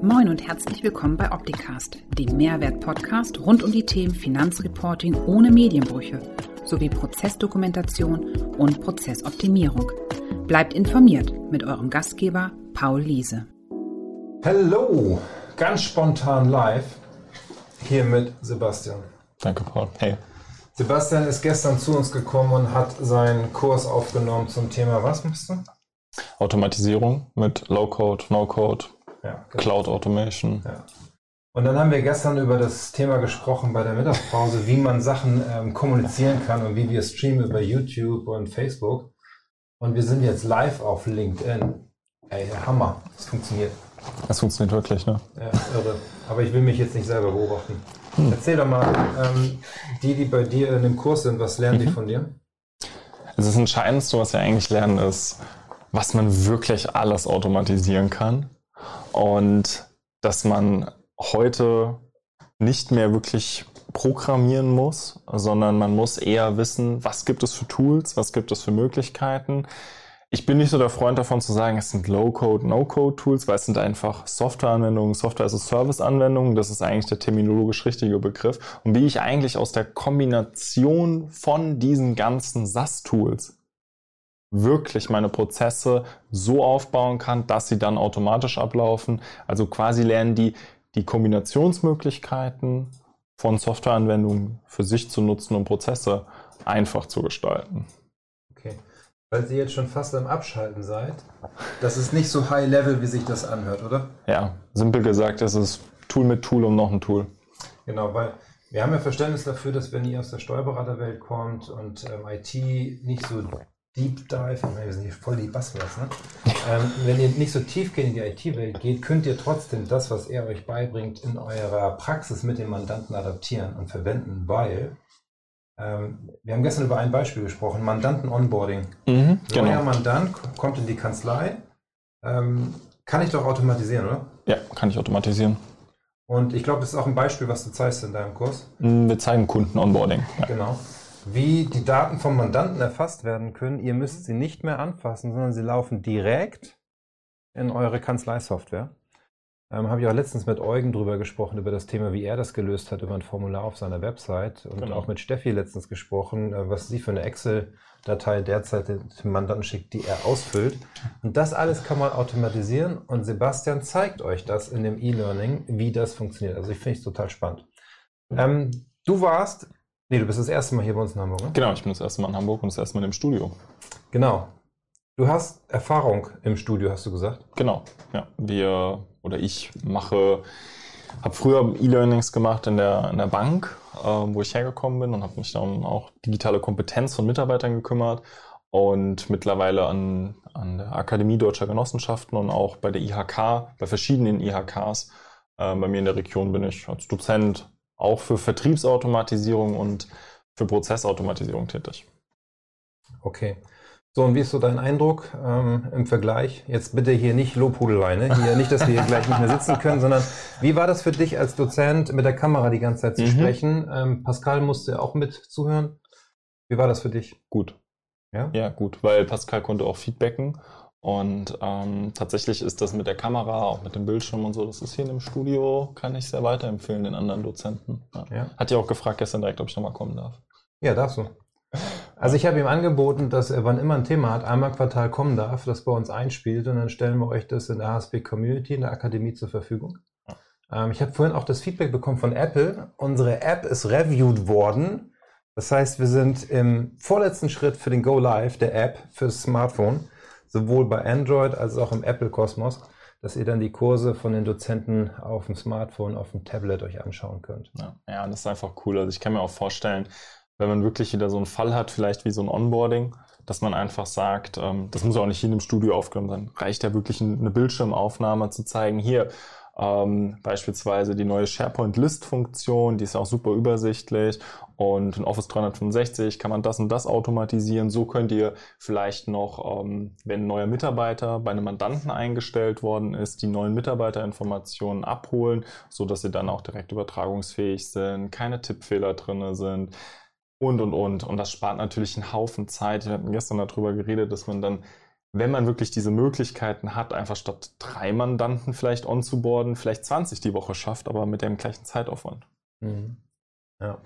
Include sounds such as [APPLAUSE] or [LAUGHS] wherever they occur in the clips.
Moin und herzlich willkommen bei Opticast, dem Mehrwert-Podcast rund um die Themen Finanzreporting ohne Medienbrüche sowie Prozessdokumentation und Prozessoptimierung. Bleibt informiert mit eurem Gastgeber Paul Liese. Hallo, ganz spontan live hier mit Sebastian. Danke, Paul. Hey. Sebastian ist gestern zu uns gekommen und hat seinen Kurs aufgenommen zum Thema, was machst du? Automatisierung mit Low-Code, No-Code, ja, genau. Cloud Automation. Ja. Und dann haben wir gestern über das Thema gesprochen bei der Mittagspause, wie man Sachen ähm, kommunizieren kann und wie wir streamen über YouTube und Facebook. Und wir sind jetzt live auf LinkedIn. Ey, Hammer, das funktioniert. Das funktioniert wirklich, ne? Ja, irre. Aber ich will mich jetzt nicht selber beobachten. Hm. Erzähl doch mal, ähm, die, die bei dir in dem Kurs sind, was lernen mhm. die von dir? Also das Entscheidendste, was wir eigentlich lernen, ist, was man wirklich alles automatisieren kann und dass man heute nicht mehr wirklich programmieren muss, sondern man muss eher wissen, was gibt es für Tools, was gibt es für Möglichkeiten. Ich bin nicht so der Freund davon zu sagen, es sind Low-Code, No-Code-Tools, weil es sind einfach Software-Anwendungen, Software-as-a-Service-Anwendungen. Das ist eigentlich der terminologisch richtige Begriff. Und wie ich eigentlich aus der Kombination von diesen ganzen SaaS-Tools wirklich meine Prozesse so aufbauen kann, dass sie dann automatisch ablaufen. Also quasi lernen die die Kombinationsmöglichkeiten von Softwareanwendungen für sich zu nutzen, um Prozesse einfach zu gestalten. Okay. Weil Sie jetzt schon fast am Abschalten seid, das ist nicht so high level, wie sich das anhört, oder? Ja, simpel gesagt, es ist Tool mit Tool um noch ein Tool. Genau, weil wir haben ja Verständnis dafür, dass wenn ihr aus der Steuerberaterwelt kommt und ähm, IT nicht so Deep Dive, wir sind hier voll die Buzzwords, ne? ähm, wenn ihr nicht so tief in die IT-Welt geht, könnt ihr trotzdem das, was er euch beibringt, in eurer Praxis mit dem Mandanten adaptieren und verwenden, weil ähm, wir haben gestern über ein Beispiel gesprochen, Mandanten-Onboarding. Mhm, genau. Neuer Mandant kommt in die Kanzlei, ähm, kann ich doch automatisieren, oder? Ja, kann ich automatisieren. Und ich glaube, das ist auch ein Beispiel, was du zeigst in deinem Kurs. Wir zeigen Kunden-Onboarding. Ja. Genau wie die Daten vom Mandanten erfasst werden können. Ihr müsst sie nicht mehr anfassen, sondern sie laufen direkt in eure Kanzleisoftware. Ähm, Habe ich auch letztens mit Eugen drüber gesprochen, über das Thema, wie er das gelöst hat, über ein Formular auf seiner Website. Und genau. auch mit Steffi letztens gesprochen, äh, was sie für eine Excel-Datei derzeit dem Mandanten schickt, die er ausfüllt. Und das alles kann man automatisieren und Sebastian zeigt euch das in dem E-Learning, wie das funktioniert. Also ich finde es total spannend. Ähm, du warst Nee, du bist das erste Mal hier bei uns in Hamburg, ne? Genau, ich bin das erste Mal in Hamburg und das erste Mal im Studio. Genau. Du hast Erfahrung im Studio, hast du gesagt? Genau, ja. Wir oder ich mache, habe früher E-Learnings gemacht in der, in der Bank, äh, wo ich hergekommen bin und habe mich dann auch digitale Kompetenz von Mitarbeitern gekümmert und mittlerweile an, an der Akademie Deutscher Genossenschaften und auch bei der IHK, bei verschiedenen IHKs. Äh, bei mir in der Region bin ich als Dozent auch für Vertriebsautomatisierung und für Prozessautomatisierung tätig. Okay. So, und wie ist so dein Eindruck ähm, im Vergleich? Jetzt bitte hier nicht Lobhudelei, ne? Hier nicht, dass wir hier gleich nicht mehr sitzen können, sondern wie war das für dich als Dozent mit der Kamera die ganze Zeit zu mhm. sprechen? Ähm, Pascal musste auch mit zuhören. Wie war das für dich? Gut. Ja? ja, gut, weil Pascal konnte auch feedbacken und ähm, tatsächlich ist das mit der Kamera, auch mit dem Bildschirm und so, das ist hier in dem Studio, kann ich sehr weiterempfehlen den anderen Dozenten. Ja. Ja. Hat ja auch gefragt gestern direkt, ob ich nochmal kommen darf. Ja, darfst du. Also ich habe ihm angeboten, dass er, wann immer ein Thema hat, einmal Quartal kommen darf, das bei uns einspielt und dann stellen wir euch das in der HSP Community, in der Akademie zur Verfügung. Ja. Ähm, ich habe vorhin auch das Feedback bekommen von Apple. Unsere App ist reviewed worden. Das heißt, wir sind im vorletzten Schritt für den Go Live der App fürs Smartphone sowohl bei Android als auch im Apple-Kosmos, dass ihr dann die Kurse von den Dozenten auf dem Smartphone, auf dem Tablet euch anschauen könnt. Ja, ja, das ist einfach cool. Also ich kann mir auch vorstellen, wenn man wirklich wieder so einen Fall hat, vielleicht wie so ein Onboarding, dass man einfach sagt, ähm, das muss auch nicht hier im Studio aufgenommen sein, reicht ja wirklich eine Bildschirmaufnahme zu zeigen, hier, ähm, beispielsweise die neue SharePoint-List-Funktion, die ist auch super übersichtlich. Und in Office 365 kann man das und das automatisieren. So könnt ihr vielleicht noch, ähm, wenn ein neuer Mitarbeiter bei einem Mandanten eingestellt worden ist, die neuen Mitarbeiterinformationen abholen, so dass sie dann auch direkt übertragungsfähig sind, keine Tippfehler drinne sind und, und, und. Und das spart natürlich einen Haufen Zeit. Wir hatten gestern darüber geredet, dass man dann wenn man wirklich diese Möglichkeiten hat, einfach statt drei Mandanten vielleicht onzuboarden, vielleicht 20 die Woche schafft, aber mit dem gleichen Zeitaufwand. Mhm. Ja.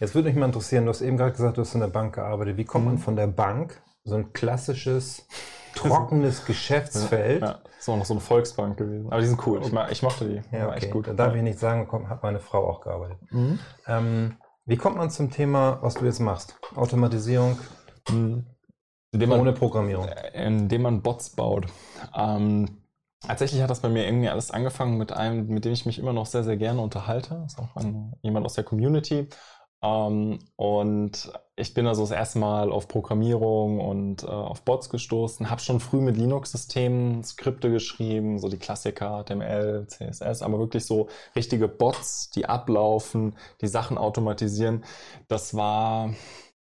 Jetzt würde mich mal interessieren, du hast eben gerade gesagt, du hast in der Bank gearbeitet. Wie kommt man mhm. von der Bank, so ein klassisches, [LAUGHS] trockenes Geschäftsfeld? Ja, ja. ist auch noch so eine Volksbank gewesen. Aber die sind cool. Ich, ich mochte die. Ja, okay. echt gut. Da darf ich nicht sagen, hat meine Frau auch gearbeitet. Mhm. Ähm, wie kommt man zum Thema, was du jetzt machst? Automatisierung mhm. Ohne man, Programmierung? Indem man Bots baut. Ähm, Tatsächlich hat das bei mir irgendwie alles angefangen mit einem, mit dem ich mich immer noch sehr, sehr gerne unterhalte. Das ist auch ein, jemand aus der Community. Ähm, und ich bin also das erste Mal auf Programmierung und äh, auf Bots gestoßen, habe schon früh mit Linux-Systemen Skripte geschrieben, so die Klassiker, HTML, CSS, aber wirklich so richtige Bots, die ablaufen, die Sachen automatisieren. Das war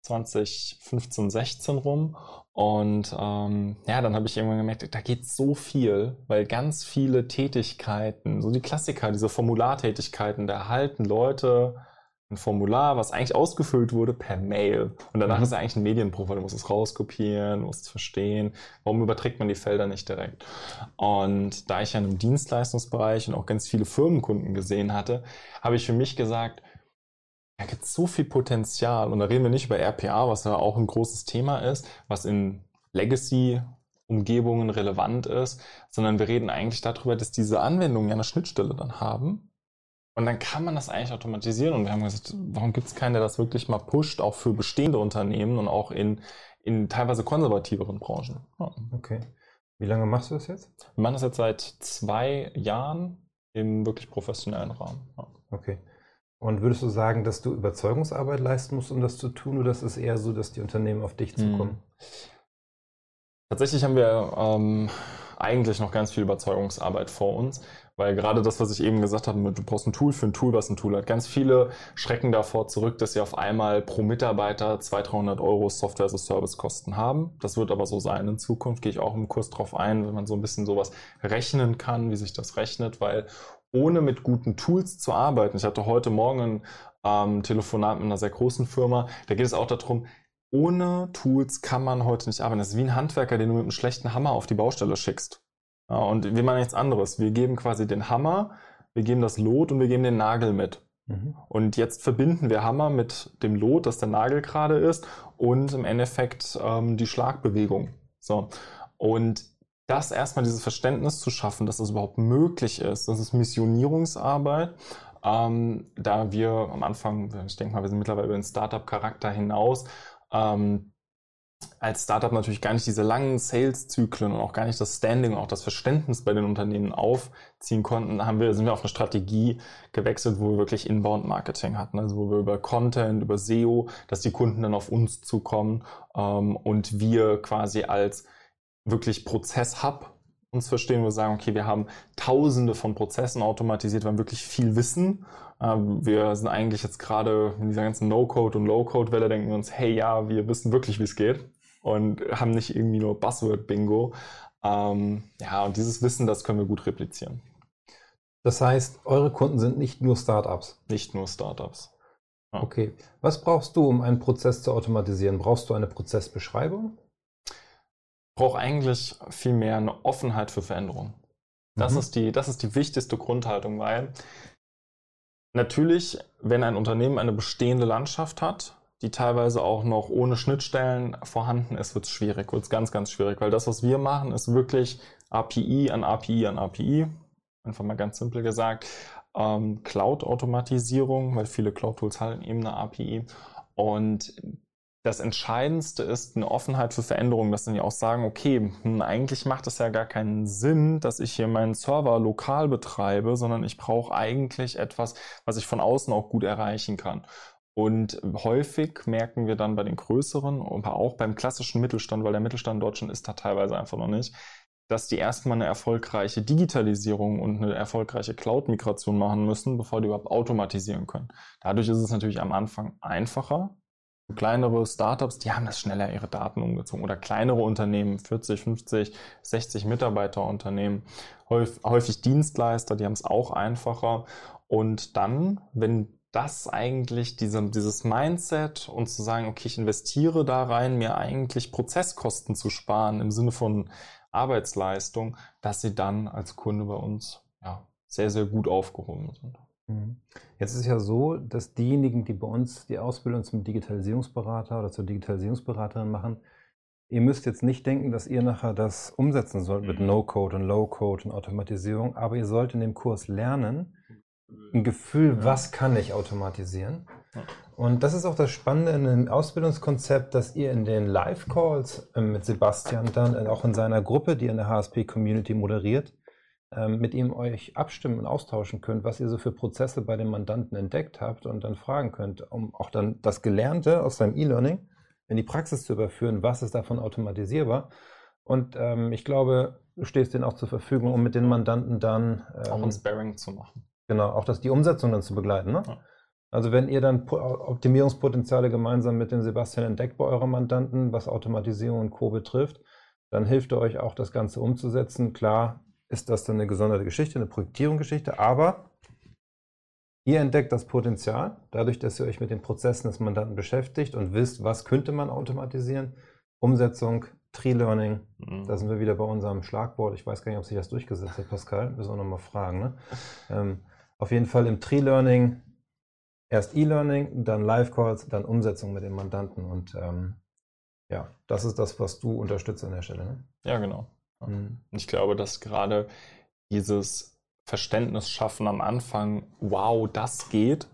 2015, 16 rum. Und ähm, ja, dann habe ich irgendwann gemerkt, da geht so viel, weil ganz viele Tätigkeiten, so die Klassiker, diese Formulartätigkeiten, da erhalten Leute ein Formular, was eigentlich ausgefüllt wurde, per Mail. Und danach mhm. ist ja eigentlich ein Medienprofil. Du musst es rauskopieren, du musst es verstehen. Warum überträgt man die Felder nicht direkt? Und da ich ja im Dienstleistungsbereich und auch ganz viele Firmenkunden gesehen hatte, habe ich für mich gesagt, da gibt so viel Potenzial. Und da reden wir nicht über RPA, was ja auch ein großes Thema ist, was in Legacy Umgebungen relevant ist, sondern wir reden eigentlich darüber, dass diese Anwendungen ja eine Schnittstelle dann haben. Und dann kann man das eigentlich automatisieren. Und wir haben gesagt, warum gibt es keinen, der das wirklich mal pusht, auch für bestehende Unternehmen und auch in, in teilweise konservativeren Branchen. Ja. Okay. Wie lange machst du das jetzt? Wir machen das jetzt seit zwei Jahren im wirklich professionellen Rahmen. Ja. Okay. Und würdest du sagen, dass du Überzeugungsarbeit leisten musst, um das zu tun, oder ist es eher so, dass die Unternehmen auf dich zukommen? Hm. Tatsächlich haben wir ähm, eigentlich noch ganz viel Überzeugungsarbeit vor uns, weil gerade das, was ich eben gesagt habe, du brauchst ein Tool für ein Tool, was ein Tool hat. Ganz viele schrecken davor zurück, dass sie auf einmal pro Mitarbeiter 200, 300 Euro Software as Service Kosten haben. Das wird aber so sein in Zukunft. Gehe ich auch im Kurs drauf ein, wenn man so ein bisschen sowas rechnen kann, wie sich das rechnet, weil ohne mit guten Tools zu arbeiten. Ich hatte heute Morgen ein ähm, Telefonat mit einer sehr großen Firma. Da geht es auch darum, ohne Tools kann man heute nicht arbeiten. Das ist wie ein Handwerker, den du mit einem schlechten Hammer auf die Baustelle schickst. Ja, und wir machen nichts anderes. Wir geben quasi den Hammer, wir geben das Lot und wir geben den Nagel mit. Mhm. Und jetzt verbinden wir Hammer mit dem Lot, das der Nagel gerade ist, und im Endeffekt ähm, die Schlagbewegung. So. Und das erstmal dieses Verständnis zu schaffen, dass das überhaupt möglich ist, das ist Missionierungsarbeit. Ähm, da wir am Anfang, ich denke mal, wir sind mittlerweile über den Startup-Charakter hinaus, ähm, als Startup natürlich gar nicht diese langen Sales-Zyklen und auch gar nicht das Standing und auch das Verständnis bei den Unternehmen aufziehen konnten, haben wir, sind wir auf eine Strategie gewechselt, wo wir wirklich Inbound-Marketing hatten, also wo wir über Content, über SEO, dass die Kunden dann auf uns zukommen ähm, und wir quasi als wirklich Prozess-Hub uns verstehen, wo wir sagen, okay, wir haben tausende von Prozessen automatisiert, wir haben wirklich viel Wissen. Ähm, wir sind eigentlich jetzt gerade in dieser ganzen No-Code und Low-Code-Welle, denken wir uns, hey, ja, wir wissen wirklich, wie es geht und haben nicht irgendwie nur Buzzword-Bingo. Ähm, ja, und dieses Wissen, das können wir gut replizieren. Das heißt, eure Kunden sind nicht nur Startups? Nicht nur Startups. Ja. Okay. Was brauchst du, um einen Prozess zu automatisieren? Brauchst du eine Prozessbeschreibung? Brauche eigentlich viel mehr eine Offenheit für Veränderung. Das, mhm. ist die, das ist die wichtigste Grundhaltung, weil natürlich, wenn ein Unternehmen eine bestehende Landschaft hat, die teilweise auch noch ohne Schnittstellen vorhanden ist, wird es schwierig, wird es ganz, ganz schwierig, weil das, was wir machen, ist wirklich API an API an API, einfach mal ganz simpel gesagt, ähm, Cloud-Automatisierung, weil viele Cloud-Tools halten eben eine API und das Entscheidendste ist eine Offenheit für Veränderungen, dass ja auch sagen, okay, hm, eigentlich macht es ja gar keinen Sinn, dass ich hier meinen Server lokal betreibe, sondern ich brauche eigentlich etwas, was ich von außen auch gut erreichen kann. Und häufig merken wir dann bei den größeren, aber auch beim klassischen Mittelstand, weil der Mittelstand in Deutschland ist da teilweise einfach noch nicht, dass die erstmal eine erfolgreiche Digitalisierung und eine erfolgreiche Cloud-Migration machen müssen, bevor die überhaupt automatisieren können. Dadurch ist es natürlich am Anfang einfacher, Kleinere Startups, die haben das schneller ihre Daten umgezogen oder kleinere Unternehmen, 40, 50, 60 Mitarbeiterunternehmen, häufig Dienstleister, die haben es auch einfacher. Und dann, wenn das eigentlich, diese, dieses Mindset und zu sagen, okay, ich investiere da rein, mir eigentlich Prozesskosten zu sparen im Sinne von Arbeitsleistung, dass sie dann als Kunde bei uns ja, sehr, sehr gut aufgehoben sind. Mhm. Jetzt ist es ja so, dass diejenigen, die bei uns die Ausbildung zum Digitalisierungsberater oder zur Digitalisierungsberaterin machen, ihr müsst jetzt nicht denken, dass ihr nachher das umsetzen sollt mit mhm. No-Code und Low-Code und Automatisierung, aber ihr sollt in dem Kurs lernen, ein Gefühl, was kann ich automatisieren. Und das ist auch das Spannende in dem Ausbildungskonzept, dass ihr in den Live-Calls äh, mit Sebastian dann äh, auch in seiner Gruppe, die in der HSP-Community moderiert, mit ihm euch abstimmen und austauschen könnt, was ihr so für Prozesse bei den Mandanten entdeckt habt und dann fragen könnt, um auch dann das Gelernte aus seinem E-Learning in die Praxis zu überführen, was ist davon automatisierbar. Und ähm, ich glaube, du stehst denen auch zur Verfügung, um mit den Mandanten dann ähm, auch ein Sparing zu machen. Genau, auch das die Umsetzung dann zu begleiten. Ne? Ja. Also wenn ihr dann Optimierungspotenziale gemeinsam mit dem Sebastian entdeckt bei euren Mandanten, was Automatisierung und Co. betrifft, dann hilft er euch auch, das Ganze umzusetzen. Klar ist das dann eine gesonderte Geschichte, eine Projektierungsgeschichte, aber ihr entdeckt das Potenzial, dadurch, dass ihr euch mit den Prozessen des Mandanten beschäftigt und wisst, was könnte man automatisieren. Umsetzung, Tree Learning, mhm. da sind wir wieder bei unserem Schlagwort. Ich weiß gar nicht, ob sich das durchgesetzt hat, Pascal. Müssen wir nochmal fragen. Ne? Ähm, auf jeden Fall im Tree Learning erst E-Learning, dann Live-Calls, dann Umsetzung mit dem Mandanten. Und ähm, ja, das ist das, was du unterstützt an der Stelle. Ne? Ja, genau. Mhm. Ich glaube, dass gerade dieses Verständnis schaffen am Anfang, wow, das geht,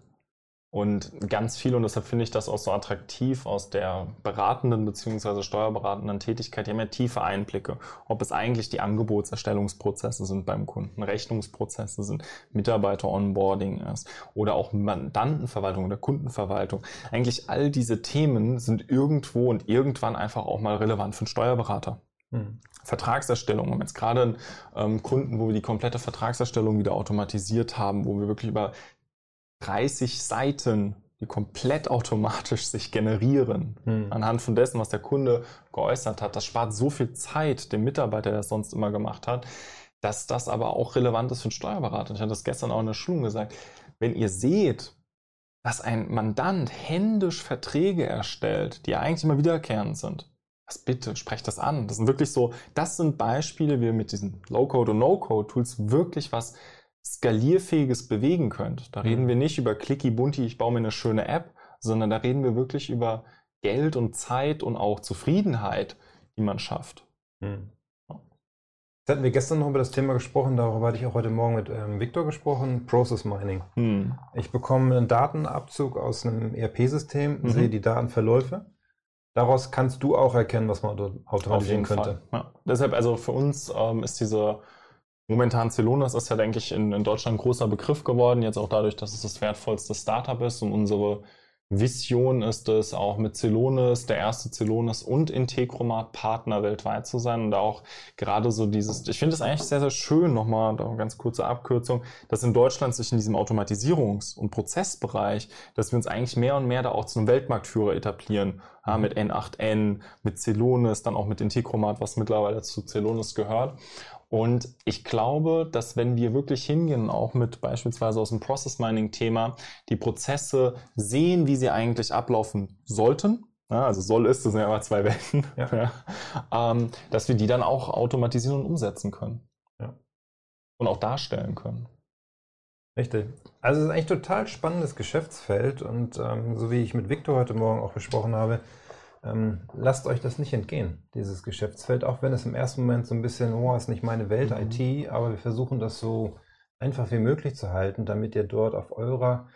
und ganz viel, und deshalb finde ich das auch so attraktiv aus der beratenden bzw. steuerberatenden Tätigkeit, die haben ja tiefe Einblicke, ob es eigentlich die Angebotserstellungsprozesse sind beim Kunden, Rechnungsprozesse sind, Mitarbeiter-Onboarding ist oder auch Mandantenverwaltung oder Kundenverwaltung. Eigentlich all diese Themen sind irgendwo und irgendwann einfach auch mal relevant für einen Steuerberater. Hm. Vertragserstellung. Wir haben jetzt gerade einen ähm, Kunden, wo wir die komplette Vertragserstellung wieder automatisiert haben, wo wir wirklich über 30 Seiten, die komplett automatisch sich generieren, hm. anhand von dessen, was der Kunde geäußert hat. Das spart so viel Zeit dem Mitarbeiter, der das sonst immer gemacht hat, dass das aber auch relevant ist für einen Steuerberater. Ich hatte das gestern auch in der Schulung gesagt. Wenn ihr seht, dass ein Mandant händisch Verträge erstellt, die eigentlich immer wiederkehrend sind, was bitte, sprecht das an. Das sind wirklich so, das sind Beispiele, wie ihr mit diesen Low-Code und No-Code-Tools wirklich was skalierfähiges bewegen könnt. Da mhm. reden wir nicht über Clicky Bunti, ich baue mir eine schöne App, sondern da reden wir wirklich über Geld und Zeit und auch Zufriedenheit, die man schafft. Mhm. Jetzt hatten wir gestern noch über das Thema gesprochen, darüber hatte ich auch heute Morgen mit ähm, Victor gesprochen, Process Mining. Mhm. Ich bekomme einen Datenabzug aus einem ERP-System, mhm. sehe die Datenverläufe. Daraus kannst du auch erkennen, was man automatisieren könnte. Ja. Deshalb, also für uns ähm, ist diese Momentan Celonis ist ja, denke ich, in, in Deutschland ein großer Begriff geworden, jetzt auch dadurch, dass es das wertvollste Startup ist und unsere Vision ist es, auch mit Celonis, der erste Celonis und Integromat Partner weltweit zu sein und auch gerade so dieses, ich finde es eigentlich sehr, sehr schön, nochmal, da eine ganz kurze Abkürzung, dass in Deutschland sich in diesem Automatisierungs- und Prozessbereich, dass wir uns eigentlich mehr und mehr da auch zu einem Weltmarktführer etablieren, ja, mit N8N, mit Celonis, dann auch mit Integromat, was mittlerweile zu Celonis gehört. Und ich glaube, dass wenn wir wirklich hingehen, auch mit beispielsweise aus dem Process Mining Thema, die Prozesse sehen, wie sie eigentlich ablaufen sollten, ja, also soll ist, das sind ja immer zwei Welten, ja. Ja, ähm, dass wir die dann auch automatisieren und umsetzen können. Und auch darstellen können. Richtig. Also es ist eigentlich total spannendes Geschäftsfeld und ähm, so wie ich mit Victor heute Morgen auch besprochen habe, ähm, lasst euch das nicht entgehen, dieses Geschäftsfeld, auch wenn es im ersten Moment so ein bisschen, oh, ist nicht meine Welt mhm. IT, aber wir versuchen das so einfach wie möglich zu halten, damit ihr dort auf eurer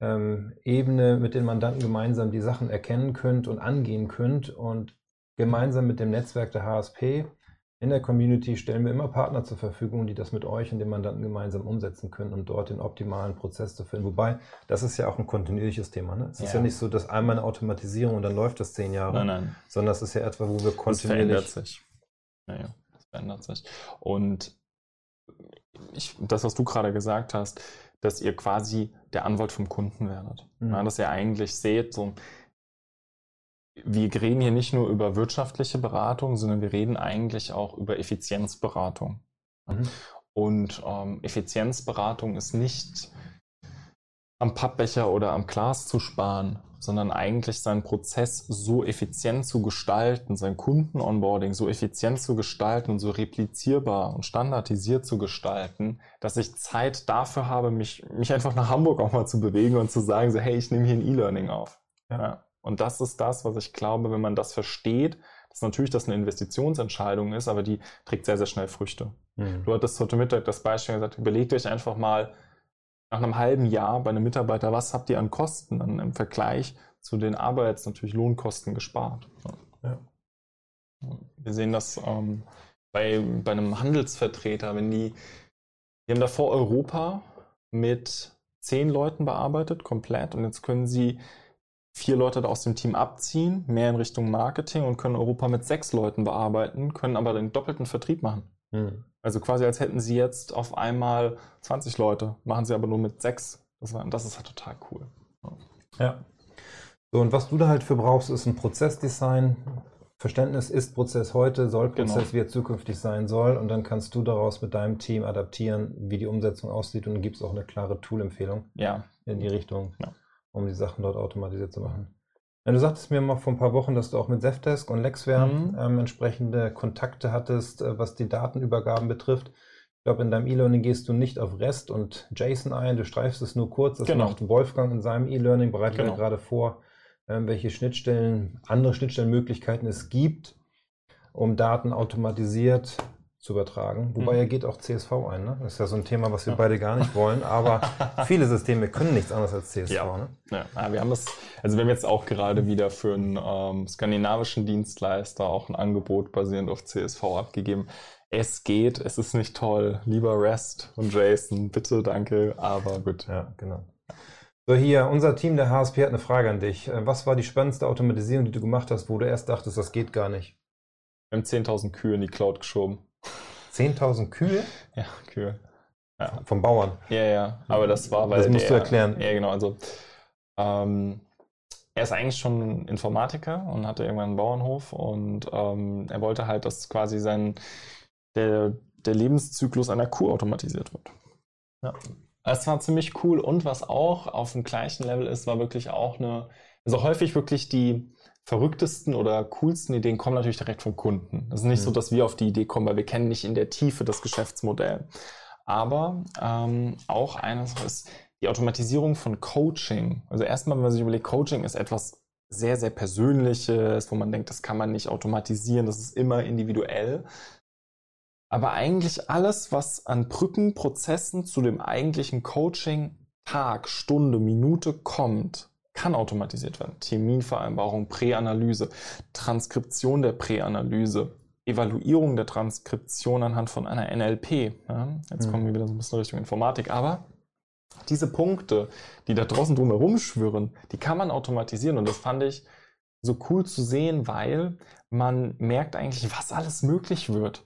ähm, Ebene mit den Mandanten gemeinsam die Sachen erkennen könnt und angehen könnt und gemeinsam mit dem Netzwerk der HSP in der Community stellen wir immer Partner zur Verfügung, die das mit euch und dem Mandanten gemeinsam umsetzen können, um dort den optimalen Prozess zu finden. Wobei, das ist ja auch ein kontinuierliches Thema. Ne? Es ja. ist ja nicht so, dass einmal eine Automatisierung und dann läuft das zehn Jahre, nein, nein. sondern es ist ja etwa, wo wir kontinuierlich... Das verändert sich. Naja, das verändert sich. Und ich, das, was du gerade gesagt hast, dass ihr quasi der Anwalt vom Kunden werdet. Mhm. Ja, dass ihr eigentlich seht, so, wir reden hier nicht nur über wirtschaftliche Beratung, sondern wir reden eigentlich auch über Effizienzberatung. Mhm. Und ähm, Effizienzberatung ist nicht am Pappbecher oder am Glas zu sparen, sondern eigentlich seinen Prozess so effizient zu gestalten, sein Kunden-Onboarding so effizient zu gestalten und so replizierbar und standardisiert zu gestalten, dass ich Zeit dafür habe, mich, mich einfach nach Hamburg auch mal zu bewegen und zu sagen, so, hey, ich nehme hier ein E-Learning auf. Ja. Und das ist das, was ich glaube, wenn man das versteht, dass natürlich das eine Investitionsentscheidung ist, aber die trägt sehr, sehr schnell Früchte. Mhm. Du hattest heute Mittag das Beispiel gesagt, überlegt euch einfach mal, nach einem halben Jahr bei einem Mitarbeiter, was habt ihr an Kosten dann im Vergleich zu den Arbeits natürlich Lohnkosten gespart? Ja. Wir sehen das ähm, bei, bei einem Handelsvertreter, wenn die, die haben davor Europa mit zehn Leuten bearbeitet, komplett, und jetzt können sie vier Leute aus dem Team abziehen, mehr in Richtung Marketing und können Europa mit sechs Leuten bearbeiten, können aber den doppelten Vertrieb machen. Mhm. Also quasi als hätten sie jetzt auf einmal 20 Leute, machen sie aber nur mit sechs. Das, war, das ist halt total cool. Ja. So, und was du da halt für brauchst, ist ein Prozessdesign. Verständnis ist Prozess heute, soll genau. Prozess, genau. wie er zukünftig sein soll. Und dann kannst du daraus mit deinem Team adaptieren, wie die Umsetzung aussieht. Und dann gibt es auch eine klare Tool-Empfehlung ja. in die Richtung, ja. Um die Sachen dort automatisiert zu machen. Ja, du sagtest mir mal vor ein paar Wochen, dass du auch mit Zefdesk und Lexware mhm. ähm, entsprechende Kontakte hattest, äh, was die Datenübergaben betrifft. Ich glaube, in deinem E-Learning gehst du nicht auf REST und JSON ein, du streifst es nur kurz. Das genau. macht Wolfgang in seinem E-Learning, bereitet genau. er gerade vor, ähm, welche Schnittstellen, andere Schnittstellenmöglichkeiten es gibt, um Daten automatisiert zu übertragen. Wobei mhm. er geht auch CSV ein. Ne? Das ist ja so ein Thema, was wir ja. beide gar nicht wollen. Aber [LAUGHS] viele Systeme können nichts anderes als CSV. Ja. Ne? ja. wir haben das, also wir haben jetzt auch gerade wieder für einen ähm, skandinavischen Dienstleister auch ein Angebot basierend auf CSV abgegeben. Es geht, es ist nicht toll. Lieber REST und JSON, bitte, danke, aber gut. Ja, genau. So, hier, unser Team der HSP hat eine Frage an dich. Äh, was war die spannendste Automatisierung, die du gemacht hast, wo du erst dachtest, das geht gar nicht? Wir haben 10.000 Kühe in die Cloud geschoben. 10.000 Kühe? Ja, Kühe. Ja. Vom Bauern. Ja, ja. Aber das war, weil. Das musst du erklären. Ja, genau. Also, ähm, er ist eigentlich schon Informatiker und hatte irgendwann einen Bauernhof und ähm, er wollte halt, dass quasi sein, der, der Lebenszyklus einer Kuh automatisiert wird. Ja. Das war ziemlich cool und was auch auf dem gleichen Level ist, war wirklich auch eine, also häufig wirklich die, verrücktesten oder coolsten Ideen kommen natürlich direkt vom Kunden. Das ist nicht mhm. so, dass wir auf die Idee kommen, weil wir kennen nicht in der Tiefe das Geschäftsmodell. Aber ähm, auch eines ist die Automatisierung von Coaching. Also erstmal, wenn man sich überlegt, Coaching ist etwas sehr, sehr Persönliches, wo man denkt, das kann man nicht automatisieren, das ist immer individuell. Aber eigentlich alles, was an Brückenprozessen zu dem eigentlichen Coaching Tag, Stunde, Minute kommt, kann automatisiert werden. Terminvereinbarung, Präanalyse, Transkription der Präanalyse, Evaluierung der Transkription anhand von einer NLP. Ja, jetzt mhm. kommen wir wieder so ein bisschen Richtung Informatik, aber diese Punkte, die da draußen drumherum schwirren, die kann man automatisieren und das fand ich so cool zu sehen, weil man merkt eigentlich, was alles möglich wird,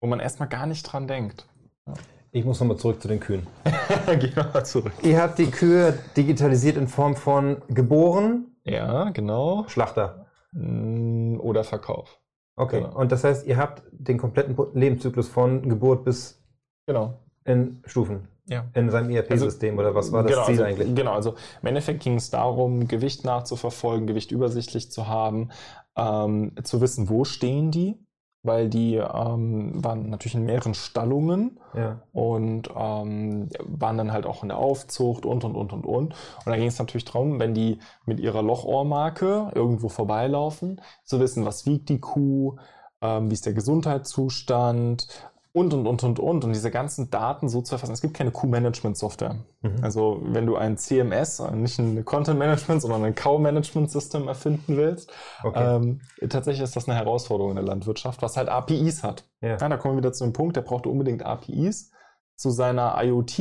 wo man erstmal gar nicht dran denkt. Ja. Ich muss nochmal zurück zu den Kühen. [LAUGHS] Geh nochmal zurück. Ihr habt die Kühe digitalisiert in Form von geboren? Ja, genau. Schlachter. Mm, oder Verkauf. Okay. Genau. Und das heißt, ihr habt den kompletten Lebenszyklus von Geburt bis genau. in Stufen. Ja. In seinem ERP-System also, oder was war das genau, Ziel also, eigentlich? Genau, also im Endeffekt ging es darum, Gewicht nachzuverfolgen, Gewicht übersichtlich zu haben, ähm, zu wissen, wo stehen die, weil die ähm, waren natürlich in mehreren Stallungen ja. und ähm, waren dann halt auch in der Aufzucht und und und und und. Und da ging es natürlich darum, wenn die mit ihrer Lochohrmarke irgendwo vorbeilaufen, zu wissen, was wiegt die Kuh, ähm, wie ist der Gesundheitszustand, und, und, und, und, und. Und diese ganzen Daten so zu erfassen. Es gibt keine Q-Management-Software. Mhm. Also wenn du ein CMS, nicht ein Content-Management, sondern ein Cow-Management-System erfinden willst, okay. ähm, tatsächlich ist das eine Herausforderung in der Landwirtschaft, was halt APIs hat. Ja. ja da kommen wir wieder zu dem Punkt, der braucht unbedingt APIs zu seiner IoT,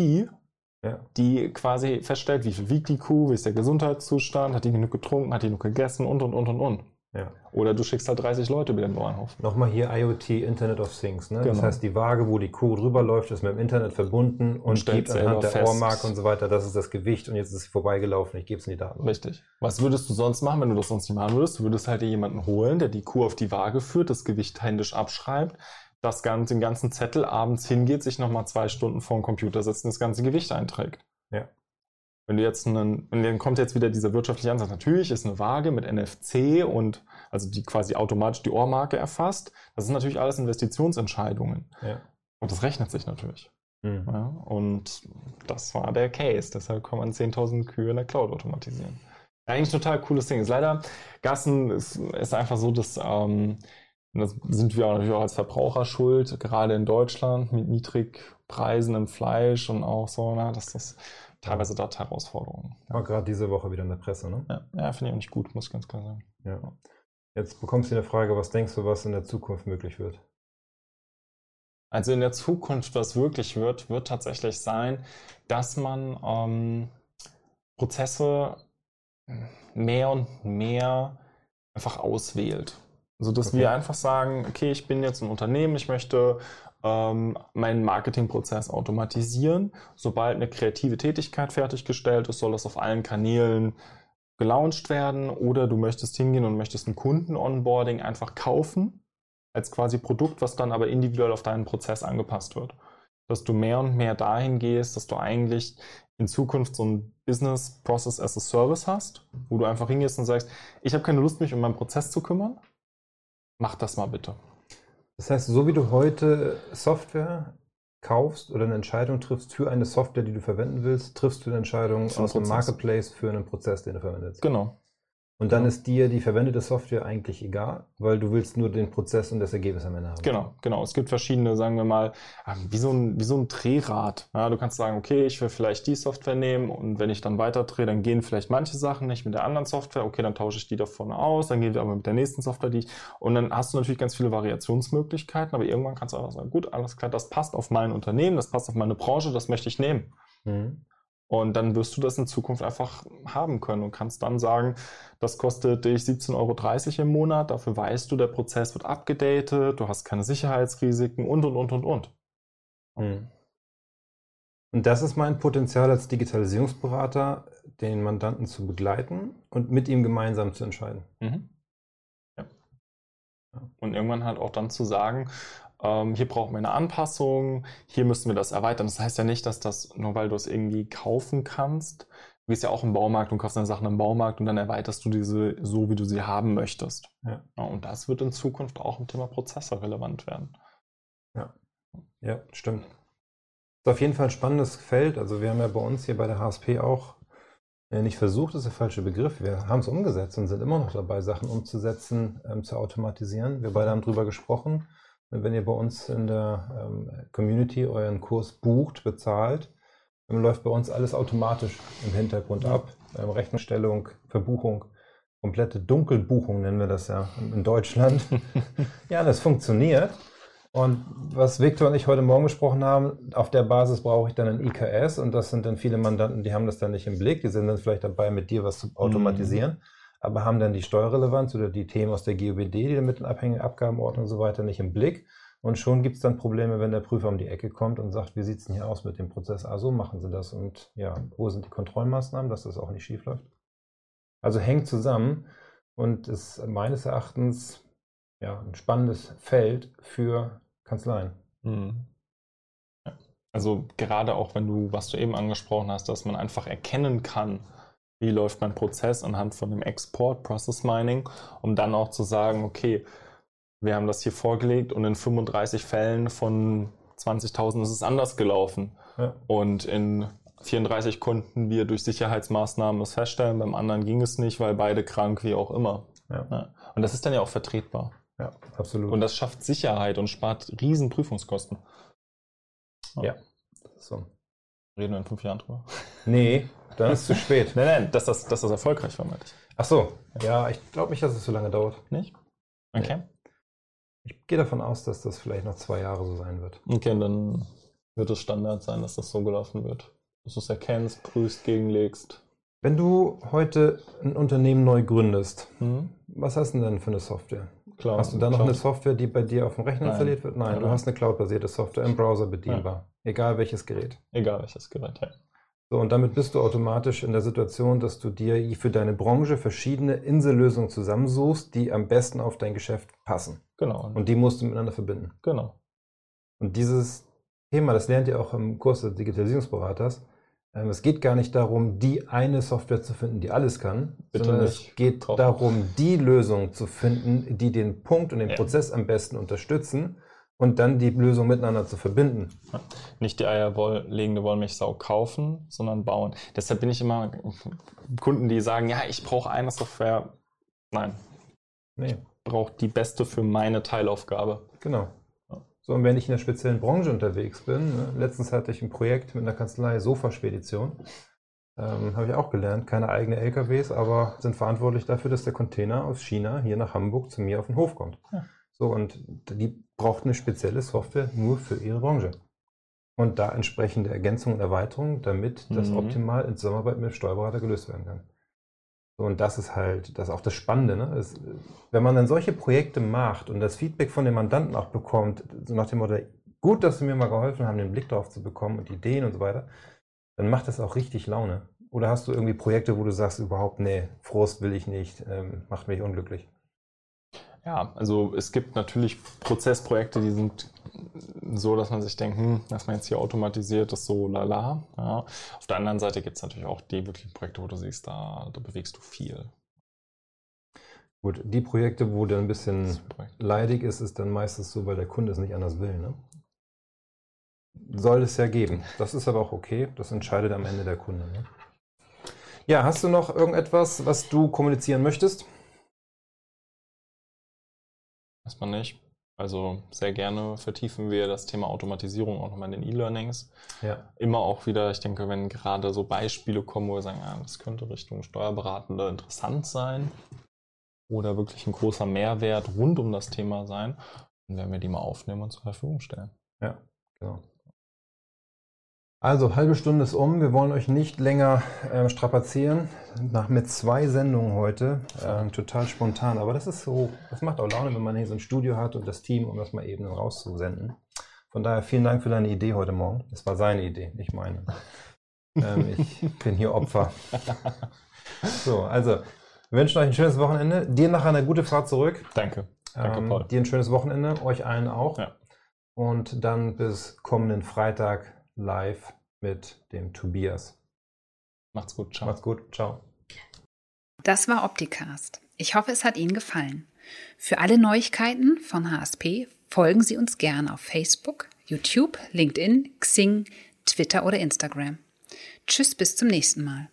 ja. die quasi feststellt, wie viel wiegt die Kuh, wie ist der Gesundheitszustand, hat die genug getrunken, hat die genug gegessen und, und, und, und, und. Ja. Oder du schickst halt 30 Leute über den Bauernhof. Nochmal hier IoT, Internet of Things. Ne? Genau. Das heißt, die Waage, wo die Kuh drüber läuft, ist mit dem Internet verbunden und, und gibt anhand der fest. Ohrmarke und so weiter, das ist das Gewicht und jetzt ist sie vorbeigelaufen, ich gebe es in die Daten. Richtig. Was würdest du sonst machen, wenn du das sonst nicht machen würdest? Du würdest halt dir jemanden holen, der die Kuh auf die Waage führt, das Gewicht händisch abschreibt, das ganze, den ganzen Zettel abends hingeht, sich nochmal zwei Stunden vor den Computer setzt und das ganze Gewicht einträgt. Ja. Wenn du jetzt einen, und dann kommt jetzt wieder dieser wirtschaftliche Ansatz. Natürlich ist eine Waage mit NFC und also die quasi automatisch die Ohrmarke erfasst. Das sind natürlich alles Investitionsentscheidungen. Ja. Und das rechnet sich natürlich. Mhm. Ja, und das war der Case. Deshalb kann man 10.000 Kühe in der Cloud automatisieren. Eigentlich ein total cooles Ding. Ist leider, Gassen ist, ist einfach so, dass ähm, das sind wir auch natürlich auch als Verbraucher schuld, gerade in Deutschland mit Niedrigpreisen im Fleisch und auch so, na, dass das teilweise dort Herausforderungen. War gerade diese Woche wieder in der Presse, ne? Ja, ja finde ich auch nicht gut, muss ich ganz klar sagen. Ja. Jetzt bekommst du eine Frage, was denkst du, was in der Zukunft möglich wird? Also in der Zukunft, was wirklich wird, wird tatsächlich sein, dass man ähm, Prozesse mehr und mehr einfach auswählt. Also dass Okay. wir einfach sagen, okay, ich bin jetzt ein Unternehmen, ich möchte ähm, meinen Marketingprozess automatisieren. Sobald eine kreative Tätigkeit fertiggestellt ist, soll das auf allen Kanälen gelauncht werden oder du möchtest hingehen und möchtest ein Kunden-Onboarding einfach kaufen als quasi Produkt, was dann aber individuell auf deinen Prozess angepasst wird. Dass du mehr und mehr dahin gehst, dass du eigentlich in Zukunft so ein Business Process as a Service hast, wo du einfach hingehst und sagst, ich habe keine Lust, mich um meinen Prozess zu kümmern. Mach das mal bitte. Das heißt, so wie du heute Software kaufst oder eine Entscheidung triffst für eine Software, die du verwenden willst, triffst du eine Entscheidung aus dem. Marketplace für einen Prozess, den du verwendest. Genau. Und dann Genau. ist dir die verwendete Software eigentlich egal, weil du willst nur den Prozess und das Ergebnis am Ende haben. Genau, genau. Es gibt verschiedene, sagen wir mal, ähm, wie so ein, wie so ein Drehrad. Ja, du kannst sagen, okay, ich will vielleicht die Software nehmen und wenn ich dann weiter drehe, dann gehen vielleicht manche Sachen nicht mit der anderen Software. Okay, dann tausche ich die davon aus, dann gehen wir aber mit der nächsten Software, die ich. Und dann hast du natürlich ganz viele Variationsmöglichkeiten, aber irgendwann kannst du auch sagen, gut, alles klar, das passt auf mein Unternehmen, das passt auf meine Branche, das möchte ich nehmen. Mhm. Und dann wirst du das in Zukunft einfach haben können und kannst dann sagen, das kostet dich 17,30 Euro im Monat, dafür weißt du, der Prozess wird abgedatet, du hast keine Sicherheitsrisiken und, und, und, und, und. Mhm. Und das ist mein Potenzial als Digitalisierungsberater, den Mandanten zu begleiten und mit ihm gemeinsam zu entscheiden. Mhm. Ja. Und irgendwann halt auch dann zu sagen, ähm, hier brauchen wir eine Anpassung, hier müssen wir das erweitern. Das heißt ja nicht, dass das, nur weil du es irgendwie kaufen kannst, du gehst ja auch im Baumarkt und kaufst deine Sachen im Baumarkt und dann erweiterst du diese so, wie du sie haben möchtest. Ja. und das wird in Zukunft auch im Thema Prozesse relevant werden. Ja, stimmt. Ist auf jeden Fall ein spannendes Feld. Also wir haben ja bei uns hier bei der HSP auch äh, nicht versucht, ist der falsche Begriff. Wir haben es umgesetzt und sind immer noch dabei, Sachen umzusetzen, ähm, zu automatisieren. Wir beide haben drüber gesprochen. Wenn ihr bei uns in der ähm, Community euren Kurs bucht, bezahlt, dann läuft bei uns alles automatisch im Hintergrund ab. Ähm, Rechnungsstellung, Verbuchung, komplette Dunkelbuchung nennen wir das ja in Deutschland. [LAUGHS] ja, das funktioniert. Und was Victor und ich heute Morgen besprochen haben, auf der Basis brauche ich dann ein IKS und das sind dann viele Mandanten, die haben das dann nicht im Blick, die sind dann vielleicht dabei, mit dir was zu automatisieren, aber haben dann die Steuerrelevanz oder die Themen aus der GOBD, die dann mit den abhängigen Abgabenordnungen und so weiter nicht im Blick. Und schon gibt es dann Probleme, wenn der Prüfer um die Ecke kommt und sagt, wie sieht es denn hier aus mit dem Prozess? Ah, so machen sie das. Und ja, wo sind die Kontrollmaßnahmen, dass das auch nicht schief läuft? Also hängt zusammen und ist meines Erachtens ja, ein spannendes Feld für Kanzleien. Mhm. Also gerade auch wenn du, was du eben angesprochen hast, dass man einfach erkennen kann, wie läuft mein Prozess anhand von dem Export, Process Mining, um dann auch zu sagen, okay, wir haben das hier vorgelegt und in 35 Fällen von 20.000 ist es anders gelaufen. Ja. Und in 34 konnten wir durch Sicherheitsmaßnahmen es feststellen, beim anderen ging es nicht, weil beide krank, wie auch immer. Ja. Ja. Und das ist dann ja auch vertretbar. Ja, absolut. Und das schafft Sicherheit und spart riesen Prüfungskosten. Ja. so. Reden wir in fünf Jahren drüber. Nee, [LAUGHS] dann ist es zu spät. Nein, nein, dass das, dass das erfolgreich war, meinte ich. Ach so, ja, ich glaube nicht, dass es so lange dauert. Nicht? Okay. Ich gehe davon aus, dass das vielleicht noch zwei Jahre so sein wird. Okay, dann wird es Standard sein, dass das so gelaufen wird. Dass du es erkennst, prüfst, gegenlegst. Wenn du heute ein Unternehmen neu gründest, Mhm. was hast du denn dann für eine Software? Klar. Hast du da noch klar. eine Software, die bei dir auf dem Rechner Nein. installiert wird? Nein, Nein, du hast eine cloudbasierte Software im Browser bedienbar. Egal welches Gerät. Egal welches Gerät, ja. So, und damit bist du automatisch in der Situation, dass du dir für deine Branche verschiedene Insellösungen zusammensuchst, die am besten auf dein Geschäft passen. Genau. Und die musst du miteinander verbinden. genau. Und dieses Thema, das lernt ihr auch im Kurs des Digitalisierungsberaters, Ähm, es geht gar nicht darum, die eine Software zu finden, die alles kann, Bitte sondern nicht. es geht Doch. darum, die Lösung zu finden, die den Punkt und den Ja. Prozess am besten unterstützen und dann die Lösung miteinander zu verbinden. Nicht die eierlegende Wollmilchsau kaufen, sondern bauen. Deshalb bin ich immer Kunden, die sagen, ja, ich brauche eine Software. Nein, Nee, brauche die beste für meine Teilaufgabe. genau. So, und wenn ich in der speziellen Branche unterwegs bin, ne, letztens hatte ich ein Projekt mit einer Kanzlei Sofaspedition, ähm, habe ich auch gelernt, keine eigenen LKWs, aber sind verantwortlich dafür, dass der Container aus China hier nach Hamburg zu mir auf den Hof kommt. Ja. So, und die braucht eine spezielle Software nur für ihre Branche. Und da entsprechende Ergänzungen und Erweiterungen, damit das Mhm. optimal in Zusammenarbeit mit dem Steuerberater gelöst werden kann. Und das ist halt, das ist auch das Spannende. Ne? Es, wenn man dann solche Projekte macht und das Feedback von den Mandanten auch bekommt, so nach dem Motto, gut, dass sie mir mal geholfen haben, den Blick darauf zu bekommen und Ideen und so weiter, dann macht das auch richtig Laune. Oder hast du irgendwie Projekte, wo du sagst, überhaupt, nee, Frust will ich nicht, ähm, macht mich unglücklich? Ja, also es gibt natürlich Prozessprojekte, die sind so, dass man sich denkt, hm, dass man jetzt hier automatisiert ist, so lala. Ja. Auf der anderen Seite gibt es natürlich auch die wirklichen Projekte, wo du siehst, da, da bewegst du viel. Gut, die Projekte, wo der ein bisschen leidig ist, ist dann meistens so, weil der Kunde es nicht anders will. Ne? Soll es ja geben. Das ist aber auch okay. Das entscheidet am Ende der Kunde. Ne? Ja, hast du noch irgendetwas, was du kommunizieren möchtest? Erstmal nicht. Also sehr gerne vertiefen wir das Thema Automatisierung auch nochmal in den E-Learnings. Ja. Immer auch wieder, ich denke, wenn gerade so Beispiele kommen, wo wir sagen, ja, das könnte Richtung Steuerberatende interessant sein oder wirklich ein großer Mehrwert rund um das Thema sein, dann werden wir die mal aufnehmen und zur Verfügung stellen. Ja, genau. Also, halbe Stunde ist um. Wir wollen euch nicht länger äh, strapazieren. Nach, mit zwei Sendungen heute. Ähm, total spontan. Aber das ist so, das macht auch Laune, wenn man hier so ein Studio hat und das Team, um das mal eben rauszusenden. Von daher vielen Dank für deine Idee heute Morgen. Das war seine Idee, nicht meine. [LAUGHS] ähm, ich bin hier Opfer. So, also, wir wünschen euch ein schönes Wochenende. Dir nachher eine gute Fahrt zurück. Danke. Danke, Paul. Dir ein schönes Wochenende, euch allen auch. Ja. Und dann bis kommenden Freitag live mit dem Tobias. Macht's gut. Ciao. Macht's gut. Ciao. Das war Opticast. Ich hoffe, es hat Ihnen gefallen. Für alle Neuigkeiten von HSP folgen Sie uns gerne auf Facebook, YouTube, LinkedIn, Xing, Twitter oder Instagram. Tschüss, bis zum nächsten Mal.